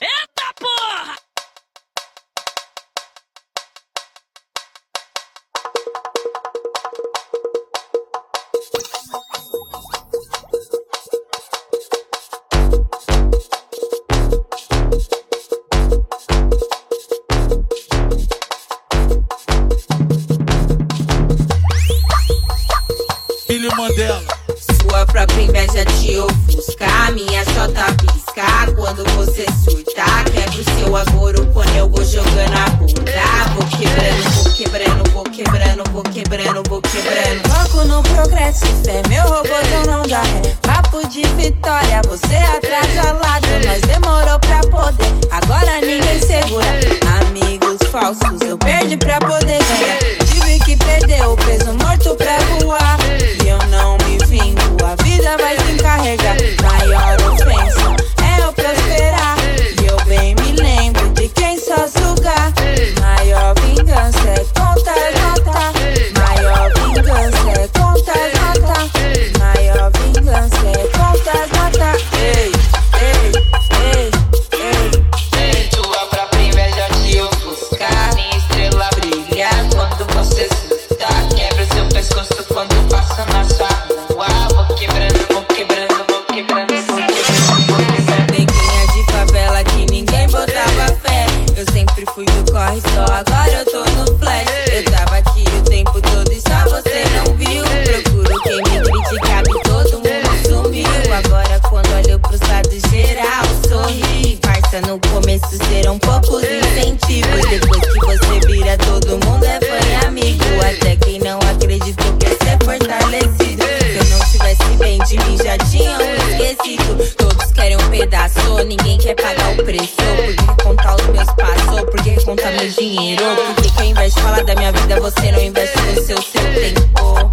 Eita porra! Billy Mandela. Sua própria inveja te ofuscar, minha chota quando você surtar. Quebra o seu agouro quando eu vou jogando a bunda. Vou quebrando, vou quebrando, vou quebrando, vou quebrando, vou quebrando. Foco no progresso, fé, meu robôzão não dá ré. Papo de vitória, você atrasalado, mas demorou pra poder. Agora ninguém segura. Amigos falsos, eu perdi pra poder ganhar. Tive que perder o peso morto pra voar. E eu não me vingo, no começo serão poucos incentivos. Depois que você vira, todo mundo é fã e amigo. Até quem não acreditou quer ser fortalecido. Se eu não tivesse bem de mim, já tinham esquecido. Todos querem um pedaço, ninguém quer pagar o preço. Por que contar os meus passos? Por que contar meu dinheiro? Por que, que ao invés de falar da minha vida, você não investe no seu, seu tempo?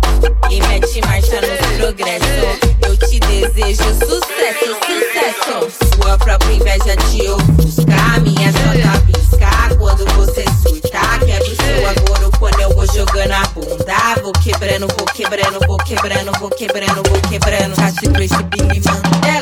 E mete te buscar minha jota piscar. Quando você surtar, quebra é o seu agora quando eu vou jogando a bunda. Vou quebrando, vou quebrando, vou quebrando, vou quebrando, vou quebrando. Tá tipo se percebendo, mano.